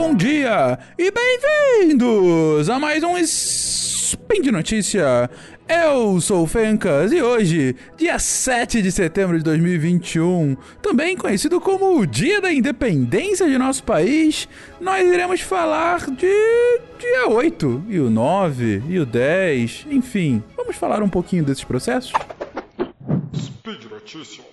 bom dia e bem-vindos a mais um Spin de Notícia. Eu sou o Fencas e hoje, dia 7 de setembro de 2021, também conhecido como o Dia da Independência de nosso país, nós iremos falar de dia 8 e o 9 e o 10, enfim, vamos falar um pouquinho desses processos? Speed Notícias.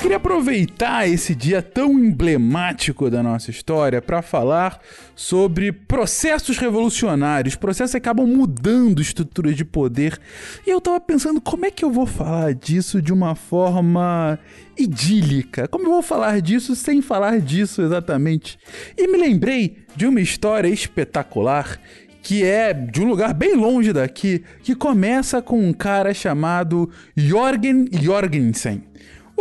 Queria aproveitar esse dia tão emblemático da nossa história para falar sobre processos revolucionários, processos que acabam mudando estruturas de poder. E eu tava pensando como é que eu vou falar disso de uma forma idílica. Como eu vou falar disso sem falar disso exatamente? E me lembrei de uma história espetacular que é de um lugar bem longe daqui, que começa com um cara chamado Jorgen Jorgensen.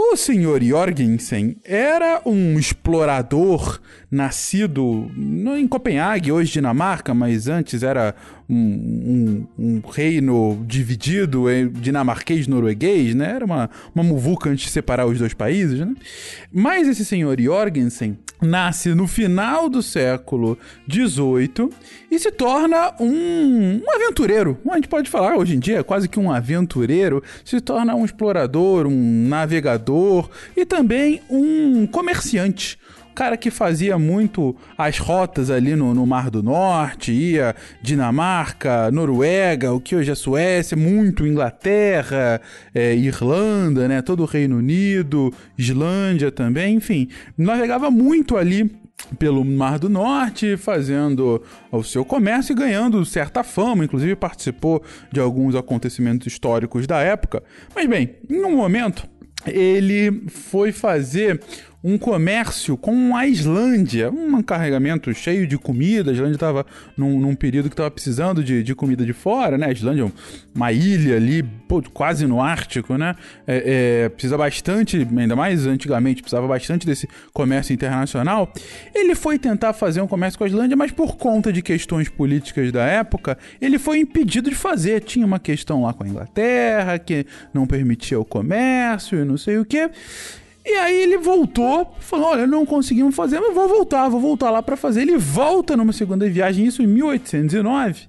O Sr. Jorgensen era um explorador nascido em Copenhague, hoje Dinamarca, mas antes era um, um, um reino dividido dinamarquês-norueguês, né? Era uma, uma muvuca antes de separar os dois países, né? Mas esse senhor Jorgensen nasce no final do século XVIII e se torna um, um aventureiro. A gente pode falar hoje em dia quase que um aventureiro, se torna um explorador, um navegador e também um comerciante cara que fazia muito as rotas ali no, no Mar do Norte, ia Dinamarca, Noruega, o que hoje é Suécia, muito Inglaterra, é, Irlanda, né? Todo o Reino Unido, Islândia também, enfim, navegava muito ali pelo Mar do Norte, fazendo o seu comércio e ganhando certa fama, inclusive participou de alguns acontecimentos históricos da época. Mas bem, em um momento ele foi fazer um comércio com a Islândia, um carregamento cheio de comida. A Islândia estava num, num, período que estava precisando de, de, comida de fora, né? A Islândia é uma ilha ali, pô, quase no Ártico, né? É, é, precisa bastante, ainda mais antigamente, precisava bastante desse comércio internacional. Ele foi tentar fazer um comércio com a Islândia, mas por conta de questões políticas da época, ele foi impedido de fazer. Tinha uma questão lá com a Inglaterra que não permitia o comércio e não sei o que. E aí ele voltou, falou: Olha, não conseguimos fazer, mas vou voltar, vou voltar lá para fazer. Ele volta numa segunda viagem, isso em 1809.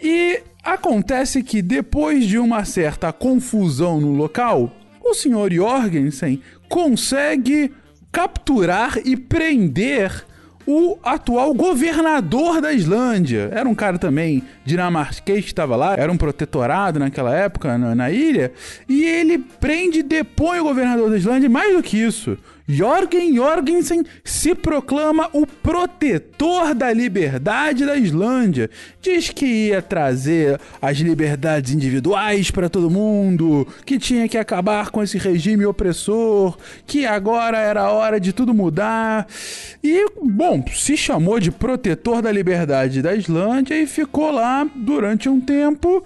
E acontece que depois de uma certa confusão no local, o senhor Jorgensen consegue capturar e prender o atual governador da Islândia. Era um cara também dinamarquês que estava lá, era um protetorado naquela época na, na ilha, e ele prende e depõe o governador da Islândia, mais do que isso, Jorgen Jorgensen se proclama o protetor da liberdade da Islândia. Diz que ia trazer as liberdades individuais para todo mundo, que tinha que acabar com esse regime opressor, que agora era hora de tudo mudar. E, bom, se chamou de protetor da liberdade da Islândia e ficou lá durante um tempo.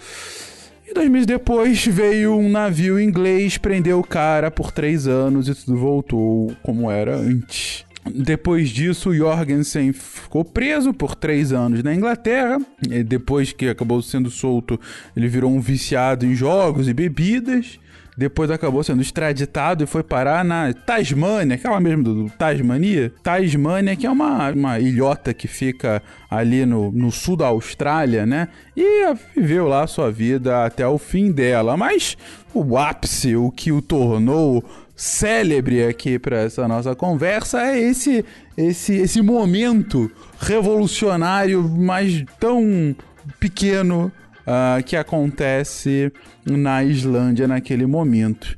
E dois meses depois veio um navio inglês, prendeu o cara por três anos e tudo voltou como era antes. Depois disso, Jorgensen ficou preso por três anos na Inglaterra. E depois que acabou sendo solto, ele virou um viciado em jogos e bebidas depois acabou sendo extraditado e foi parar na Tasmânia, aquela mesmo do, Tasmania. Tasmânia, que é uma, uma ilhota que fica ali no, no sul da Austrália, né? E viveu lá sua vida até o fim dela. Mas o ápice, o que o tornou célebre aqui para essa nossa conversa é esse esse esse momento revolucionário, mas tão pequeno uh, que acontece na Islândia naquele momento.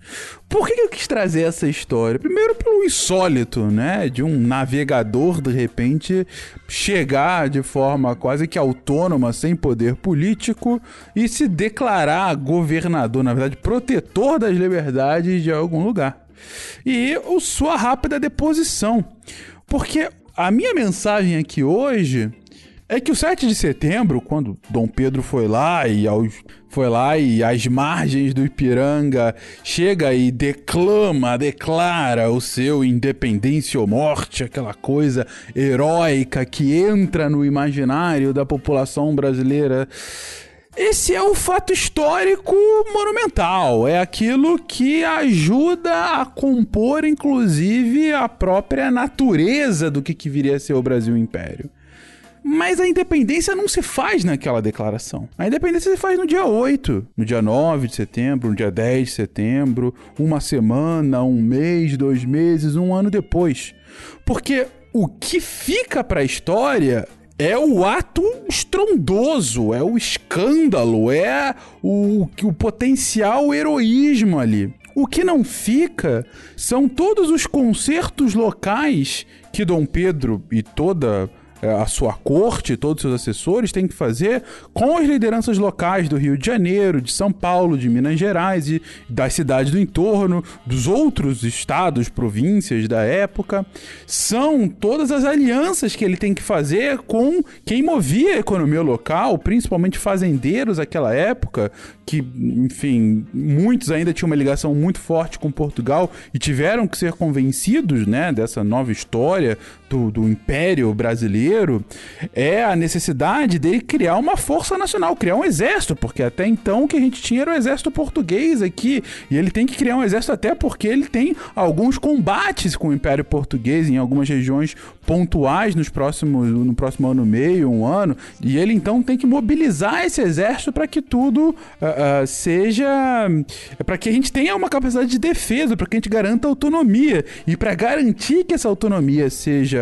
Por que eu quis trazer essa história? Primeiro pelo insólito, né? De um navegador, de repente, chegar de forma quase que autônoma, sem poder político, e se declarar governador, na verdade, protetor das liberdades de algum lugar. E sua rápida deposição. Porque a minha mensagem aqui hoje é que o 7 de setembro, quando Dom Pedro foi lá e aos, foi lá e às margens do Ipiranga chega e declama, declara o seu independência ou morte, aquela coisa heróica que entra no imaginário da população brasileira. Esse é o fato histórico monumental. É aquilo que ajuda a compor, inclusive, a própria natureza do que, que viria a ser o Brasil Império. Mas a independência não se faz naquela declaração. A independência se faz no dia 8, no dia 9 de setembro, no dia 10 de setembro, uma semana, um mês, dois meses, um ano depois. Porque o que fica para a história é o ato estrondoso, é o escândalo, é o, o potencial heroísmo ali. O que não fica são todos os concertos locais que Dom Pedro e toda a sua corte, todos os seus assessores têm que fazer com as lideranças locais do Rio de Janeiro, de São Paulo, de Minas Gerais e das cidades do entorno, dos outros estados, províncias da época. São todas as alianças que ele tem que fazer com quem movia a economia local, principalmente fazendeiros daquela época, que, enfim, muitos ainda tinham uma ligação muito forte com Portugal e tiveram que ser convencidos, né, dessa nova história do, do Império Brasileiro, é a necessidade dele criar uma força nacional, criar um exército, porque até então o que a gente tinha era o exército português aqui, e ele tem que criar um exército até porque ele tem alguns combates com o Império Português em algumas regiões pontuais nos próximos, no próximo ano e meio, um ano, e ele então tem que mobilizar esse exército para que tudo uh, uh, seja. para que a gente tenha uma capacidade de defesa, para que a gente garanta autonomia. E para garantir que essa autonomia seja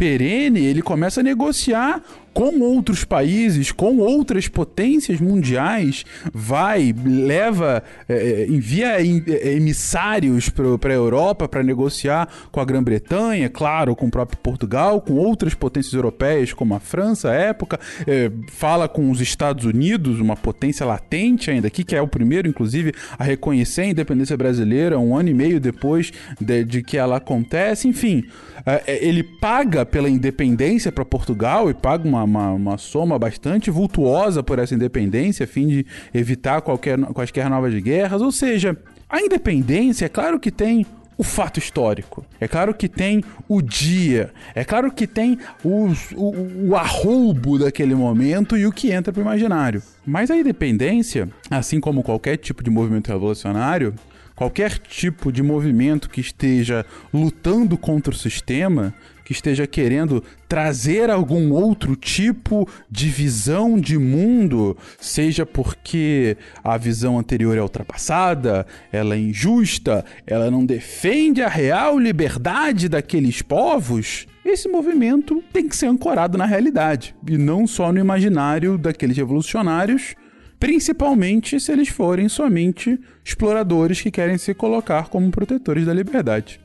perene, ele começa a negociar com outros países, com outras potências mundiais, vai, leva, é, é envia é, emissários para a Europa para negociar com a Grã-Bretanha, claro, com o próprio Portugal, com outras potências europeias, como a França, à época, é, fala com os Estados Unidos, uma potência latente ainda aqui, que é o primeiro, inclusive, a reconhecer a independência brasileira um ano e meio depois de, de que ela acontece, enfim. É, ele paga pela independência para Portugal e paga uma, uma, uma, soma bastante vultuosa por essa independência, a fim de evitar qualquer, quaisquer novas guerras. Ou seja, a independência, é claro que tem o fato histórico. É claro que tem o dia. É claro que tem o, o, o arroubo daquele momento e o que entra para o imaginário. Mas a independência, assim como qualquer tipo de movimento revolucionário, qualquer tipo de movimento que esteja lutando contra o sistema, que esteja querendo trazer algum outro tipo de visão de mundo, seja porque a visão anterior é ultrapassada, ela é injusta, ela não defende a real liberdade daqueles povos, esse movimento tem que ser ancorado na realidade e não só no imaginário daqueles revolucionários principalmente se eles forem somente exploradores que querem se colocar como protetores da liberdade.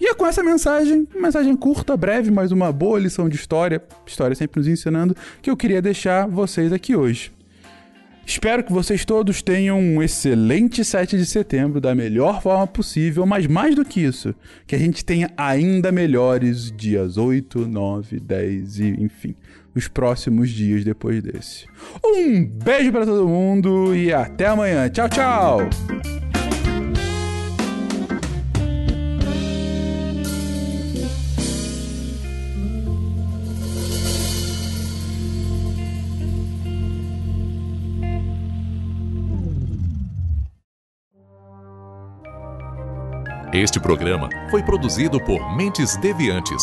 E é com essa mensagem, mensagem curta, breve, mas uma boa lição de história, história sempre nos ensinando, que eu queria deixar vocês aqui hoje. Espero que vocês todos tenham um excelente 7 de setembro da melhor forma possível, mas mais do que isso, que a gente tenha ainda melhores dias 8, 9, 10 e enfim, os próximos dias depois desse. Um beijo para todo mundo e até amanhã. Tchau, tchau. Este programa foi produzido por Mentes Deviantes.